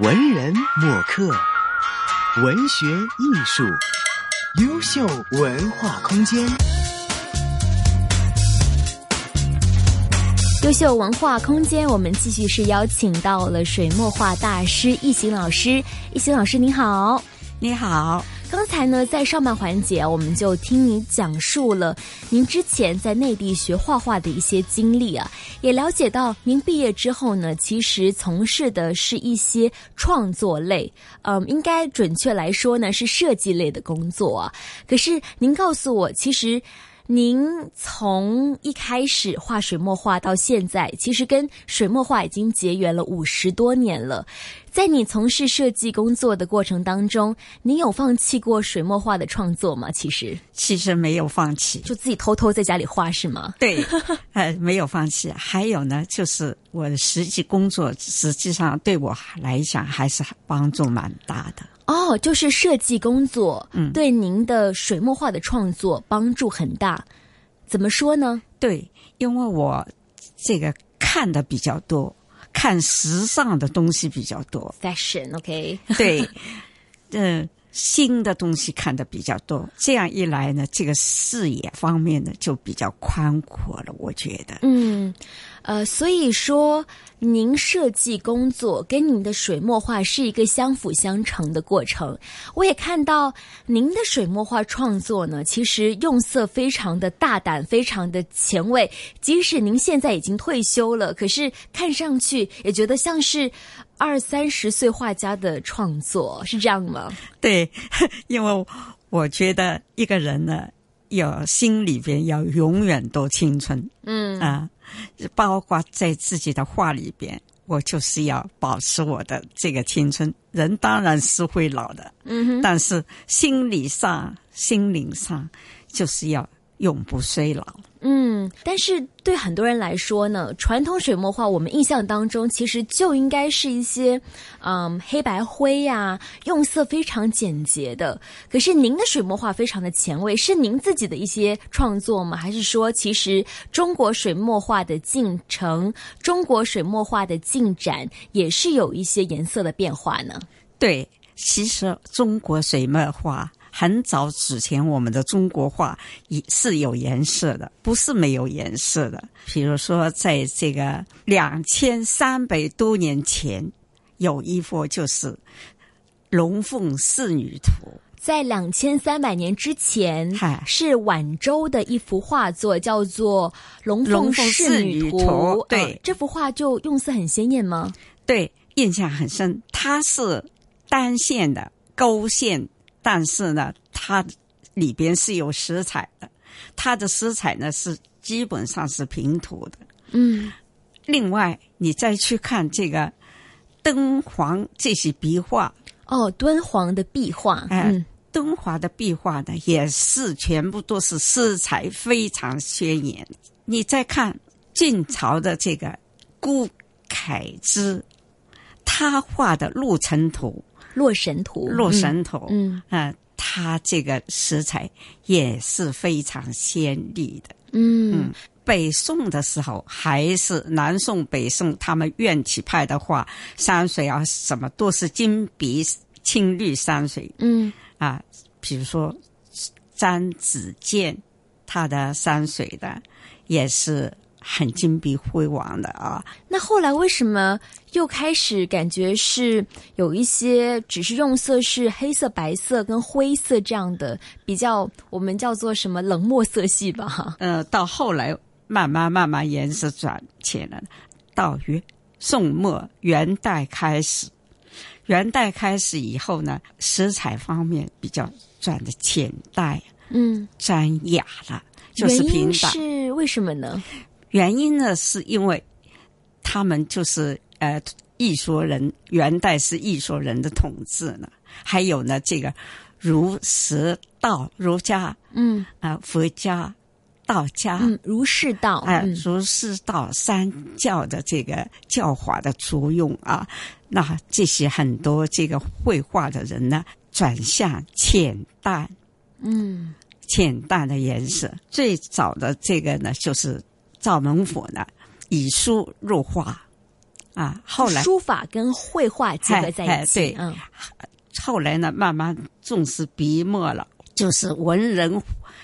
文人墨客，文学艺术，优秀文化空间。优秀文化空间，我们继续是邀请到了水墨画大师易行老师。易行老师，你好，你好。刚才呢，在上半环节，我们就听你讲述了您之前在内地学画画的一些经历啊，也了解到您毕业之后呢，其实从事的是一些创作类，嗯，应该准确来说呢是设计类的工作啊。可是您告诉我，其实。您从一开始画水墨画到现在，其实跟水墨画已经结缘了五十多年了。在你从事设计工作的过程当中，您有放弃过水墨画的创作吗？其实，其实没有放弃，就自己偷偷在家里画是吗？对，呃，没有放弃。还有呢，就是我的实际工作，实际上对我来讲还是帮助蛮大的。哦，就是设计工作，嗯，对您的水墨画的创作帮助很大。怎么说呢？对，因为我这个看的比较多，看时尚的东西比较多，fashion，OK，对，嗯，新的东西看的比较多。这样一来呢，这个视野方面呢就比较宽阔了。我觉得，嗯。呃，所以说，您设计工作跟您的水墨画是一个相辅相成的过程。我也看到您的水墨画创作呢，其实用色非常的大胆，非常的前卫。即使您现在已经退休了，可是看上去也觉得像是二三十岁画家的创作，是这样吗？对，因为我觉得一个人呢，要心里边要永远都青春。嗯啊。包括在自己的画里边，我就是要保持我的这个青春。人当然是会老的，嗯，但是心理上、心灵上，就是要永不衰老。嗯，但是对很多人来说呢，传统水墨画我们印象当中其实就应该是一些，嗯，黑白灰呀，用色非常简洁的。可是您的水墨画非常的前卫，是您自己的一些创作吗？还是说，其实中国水墨画的进程，中国水墨画的进展也是有一些颜色的变化呢？对，其实中国水墨画。很早之前，我们的中国画也是有颜色的，不是没有颜色的。比如说，在这个两千三百多年前，有一幅就是《龙凤仕女图》。在两千三百年之前，是晚周的一幅画作，叫做《龙凤仕女图》。对，这幅画就用色很鲜艳吗？对，印象很深。它是单线的勾线。但是呢，它里边是有色彩的，它的色彩呢是基本上是平涂的。嗯，另外你再去看这个敦煌这些壁画，哦，敦煌的壁画，嗯，敦煌的壁画呢也是全部都是色彩非常鲜艳。你再看晋朝的这个顾恺之，他画的《鹿城图》。洛神图，洛神图，嗯，啊，它这个色彩也是非常鲜丽的，嗯，北宋的时候还是南宋、北宋他们院体派的画，山水啊什么都是金碧青绿山水，嗯，啊，比如说张子健他的山水的也是。很金碧辉煌的啊！那后来为什么又开始感觉是有一些只是用色是黑色、白色跟灰色这样的比较，我们叫做什么冷漠色系吧？哈。呃，到后来慢慢慢慢颜色转浅了，到元宋末元代开始，元代开始以后呢，色彩方面比较转的浅淡，嗯，沾雅了，就是平淡。是为什么呢？原因呢，是因为他们就是呃，艺术人，元代是艺术人的统治呢。还有呢，这个儒释道，儒家，嗯啊，佛家、道家，嗯，儒释道，哎，儒释道三教的这个教化的作用啊，那这些很多这个绘画的人呢，转向浅淡，嗯，浅淡的颜色。最早的这个呢，就是。赵孟頫呢，以书入画，啊。后来书法跟绘画结合在一起，对，嗯。后来呢，慢慢重视笔墨了，就是文人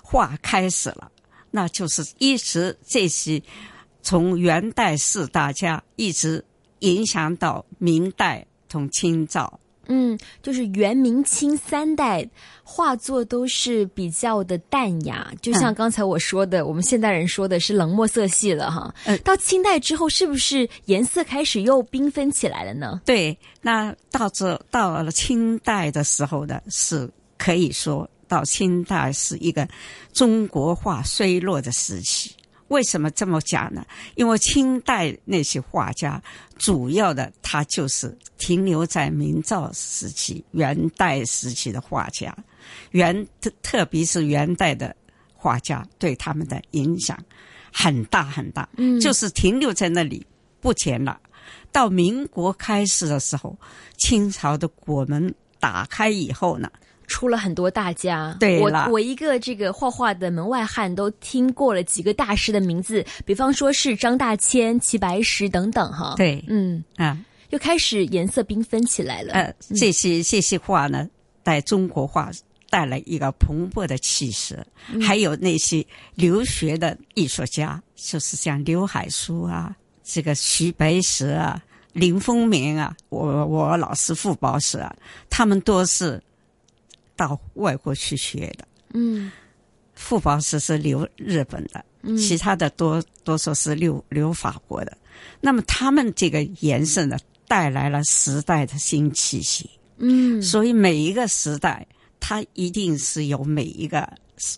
画开始了，那就是一直这些从元代四大家一直影响到明代同清照。嗯，就是元明清三代画作都是比较的淡雅，就像刚才我说的，我们现代人说的是冷墨色系了哈。嗯，到清代之后，是不是颜色开始又缤纷起来了呢？对，那到这到了清代的时候呢，是可以说到清代是一个中国画衰落的时期。为什么这么讲呢？因为清代那些画家，主要的他就是停留在明朝时期、元代时期的画家，元特特别是元代的画家对他们的影响很大很大，嗯，就是停留在那里不前了。到民国开始的时候，清朝的国门打开以后呢？出了很多大家，对我我一个这个画画的门外汉都听过了几个大师的名字，比方说是张大千、齐白石等等哈。对，嗯。啊，又开始颜色缤纷起来了。呃，这些这些画呢，带中国画带来一个蓬勃的气势，还有那些留学的艺术家，就是像刘海粟啊，这个徐白石啊，林风眠啊，我我老师傅宝石啊，他们都是。到外国去学的，嗯，傅宝石是留日本的，嗯，其他的多多数是留留法国的。那么他们这个颜色呢，带来了时代的新气息，嗯，所以每一个时代，它一定是有每一个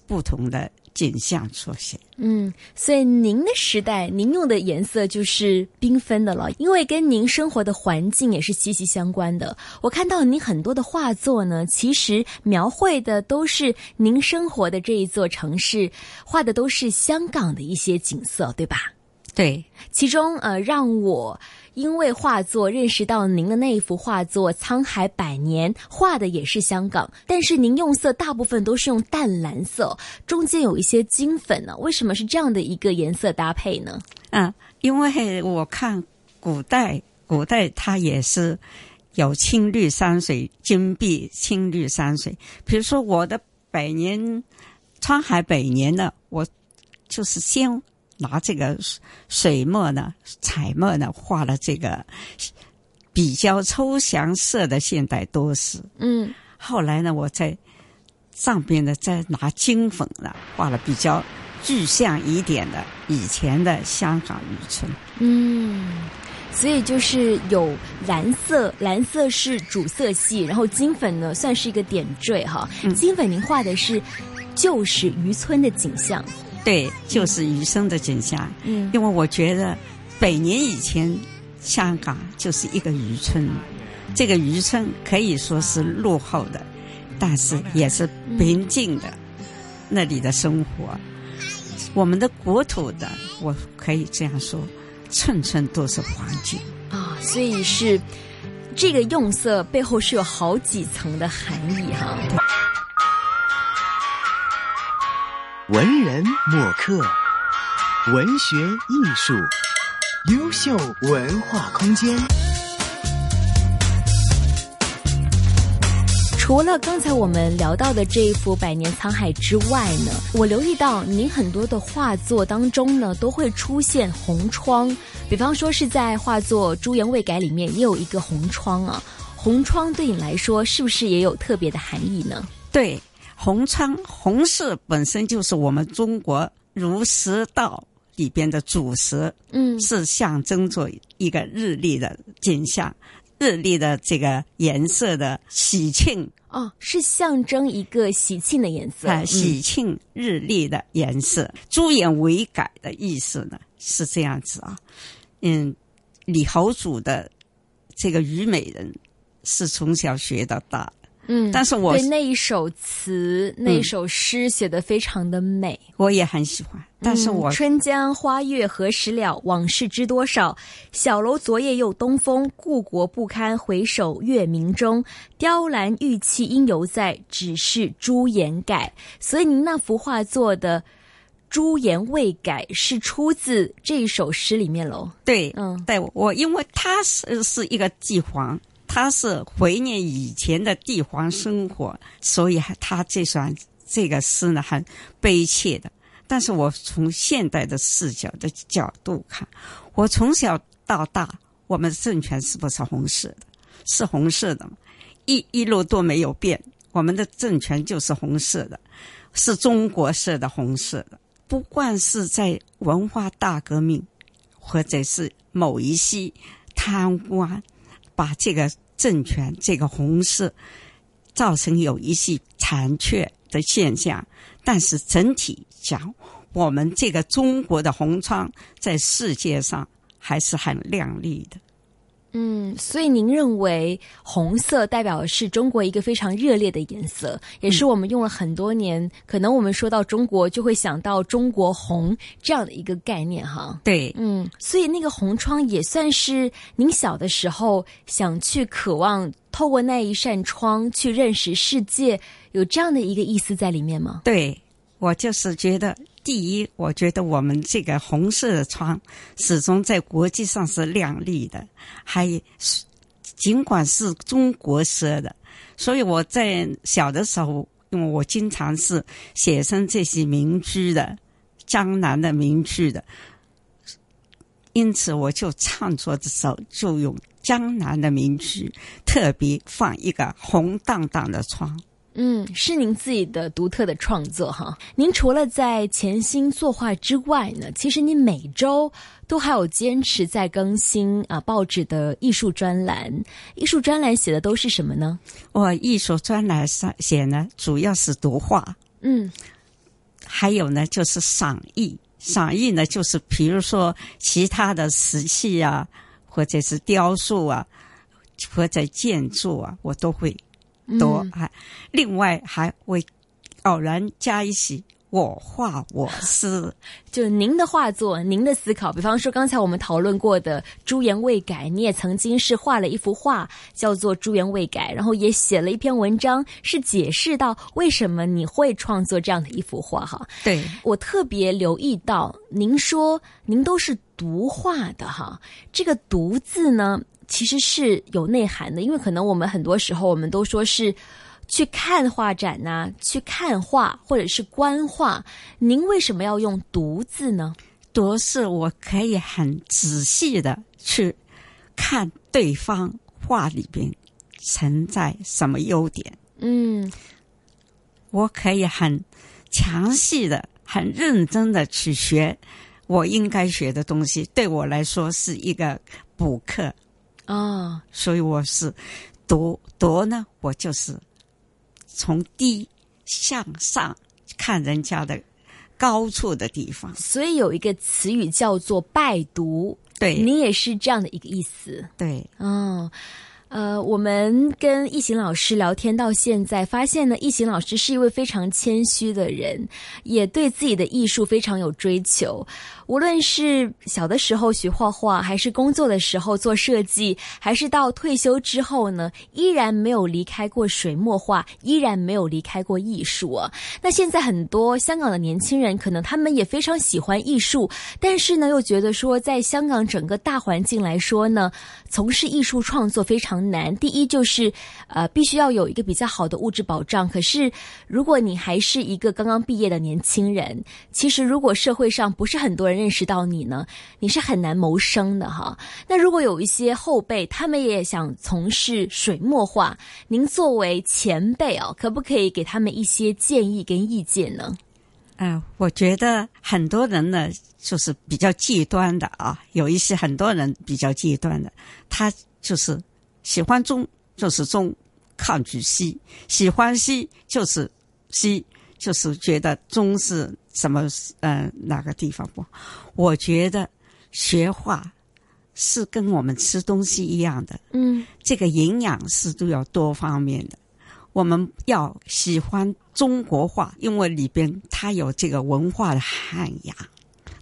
不同的。景象出现，嗯，所以您的时代，您用的颜色就是缤纷的了，因为跟您生活的环境也是息息相关的。我看到您很多的画作呢，其实描绘的都是您生活的这一座城市，画的都是香港的一些景色，对吧？对，其中呃，让我。因为画作认识到您的那一幅画作《沧海百年》画的也是香港，但是您用色大部分都是用淡蓝色，中间有一些金粉呢。为什么是这样的一个颜色搭配呢？嗯，因为我看古代，古代它也是有青绿山水、金碧青绿山水。比如说我的百年沧海百年呢，我就是先。拿这个水墨呢、彩墨呢画了这个比较抽象色的现代都市。嗯，后来呢，我在上边呢再拿金粉呢画了比较具象一点的以前的香港渔村。嗯，所以就是有蓝色，蓝色是主色系，然后金粉呢算是一个点缀哈。金粉您画的是旧时渔村的景象。对，就是余生的景象。嗯，因为我觉得，百年以前，香港就是一个渔村，这个渔村可以说是落后的，但是也是平静的。那里的生活，我们的国土的，我可以这样说，寸寸都是黄金啊。所以是这个用色背后是有好几层的含义哈。文人墨客，文学艺术，优秀文化空间。除了刚才我们聊到的这一幅《百年沧海》之外呢，我留意到您很多的画作当中呢，都会出现红窗。比方说是在画作《朱颜未改》里面也有一个红窗啊。红窗对你来说是不是也有特别的含义呢？对。红窗红色本身就是我们中国儒释道里边的主食，嗯，是象征着一个日历的景象，日历的这个颜色的喜庆哦，是象征一个喜庆的颜色啊，喜庆日历的颜色。朱颜为改的意思呢是这样子啊，嗯，李侯主的这个虞美人是从小学到大。嗯，但是我对那一首词、那一首诗写的非常的美，我也很喜欢。但是我春江花月何时了？往事知多少？小楼昨夜又东风，故国不堪回首月明中。雕栏玉砌应犹在，只是朱颜改。所以您那幅画作的朱颜未改是出自这一首诗里面喽。对，嗯，对我，因为他是是一个帝皇，他是怀念以前的帝皇生活，所以他这首这个诗呢很悲切的。但是我从现代的视角的角度看，我从小到大，我们的政权是不是红色的？是红色的，一一路都没有变，我们的政权就是红色的，是中国式的红色的。不管是在文化大革命，或者是某一些贪官，把这个政权这个红色造成有一些残缺的现象，但是整体讲，我们这个中国的红窗在世界上还是很亮丽的。嗯，所以您认为红色代表的是中国一个非常热烈的颜色，也是我们用了很多年。可能我们说到中国，就会想到中国红这样的一个概念，哈。对，嗯，所以那个红窗也算是您小的时候想去渴望透过那一扇窗去认识世界，有这样的一个意思在里面吗？对。我就是觉得，第一，我觉得我们这个红色的窗始终在国际上是亮丽的，还尽管是中国色的，所以我在小的时候，因为我经常是写生这些民居的江南的民居的，因此我就创作的时候就用江南的民居，特别放一个红荡荡的窗。嗯，是您自己的独特的创作哈。您除了在潜心作画之外呢，其实您每周都还有坚持在更新啊报纸的艺术专栏。艺术专栏写的都是什么呢？我艺术专栏上写呢，主要是读画。嗯，还有呢，就是赏艺。赏艺呢，就是比如说其他的瓷器啊，或者是雕塑啊，或者建筑啊，我都会。多还，另外还会偶然加一些我画我思，就您的画作，您的思考。比方说，刚才我们讨论过的“朱颜未改”，你也曾经是画了一幅画，叫做“朱颜未改”，然后也写了一篇文章，是解释到为什么你会创作这样的一幅画。哈，对我特别留意到，您说您都是读画的哈，这个“读”字呢？其实是有内涵的，因为可能我们很多时候我们都说是去看画展呐，去看画或者是观画。您为什么要用“读”字呢？“读”是我可以很仔细的去看对方画里边存在什么优点。嗯，我可以很详细的、很认真的去学我应该学的东西。对我来说是一个补课。啊，所以我是读读呢，我就是从低向上看人家的高处的地方。所以有一个词语叫做拜读，对你也是这样的一个意思。对，哦。呃，我们跟易行老师聊天到现在，发现呢，易行老师是一位非常谦虚的人，也对自己的艺术非常有追求。无论是小的时候学画画，还是工作的时候做设计，还是到退休之后呢，依然没有离开过水墨画，依然没有离开过艺术啊。那现在很多香港的年轻人，可能他们也非常喜欢艺术，但是呢，又觉得说，在香港整个大环境来说呢，从事艺术创作非常难。第一就是，呃，必须要有一个比较好的物质保障。可是，如果你还是一个刚刚毕业的年轻人，其实如果社会上不是很多人。认识到你呢，你是很难谋生的哈。那如果有一些后辈，他们也想从事水墨画，您作为前辈哦，可不可以给他们一些建议跟意见呢？啊，我觉得很多人呢，就是比较极端的啊。有一些很多人比较极端的，他就是喜欢中就是中，抗拒西；喜欢西就是西，就是觉得中是。什么？嗯，哪个地方不？我觉得学画是跟我们吃东西一样的。嗯，这个营养是都要多方面的。我们要喜欢中国画，因为里边它有这个文化的涵养，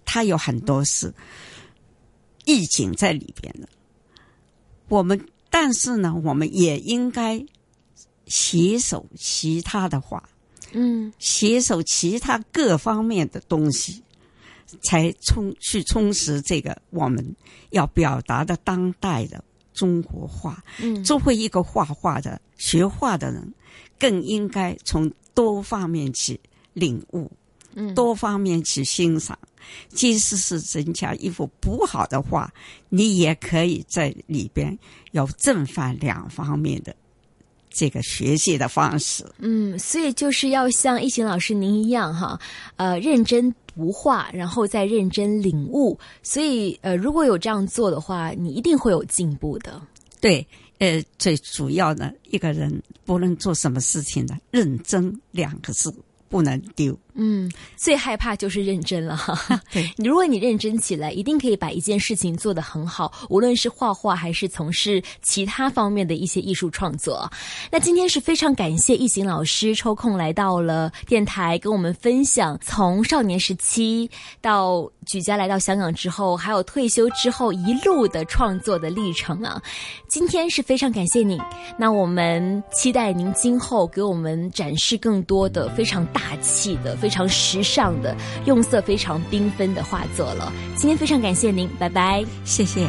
它有很多是意境在里边的。我们但是呢，我们也应该携手其他的画。嗯，携手其他各方面的东西，才充去充实这个我们要表达的当代的中国画。嗯，作为一个画画的学画的人，更应该从多方面去领悟，嗯，多方面去欣赏。即使是人家一幅不好的画，你也可以在里边有正反两方面的这个学习的方式。嗯，所以就是要像一行老师您一样哈，呃，认真读画，然后再认真领悟。所以呃，如果有这样做的话，你一定会有进步的。对，呃，最主要的一个人不论做什么事情呢，认真两个字不能丢。嗯，最害怕就是认真了哈。对，如果你认真起来，一定可以把一件事情做得很好，无论是画画还是从事其他方面的一些艺术创作。那今天是非常感谢易行老师抽空来到了电台，跟我们分享从少年时期到举家来到香港之后，还有退休之后一路的创作的历程啊。今天是非常感谢你，那我们期待您今后给我们展示更多的非常大气的。非常时尚的，用色非常缤纷的画作了。今天非常感谢您，拜拜，谢谢。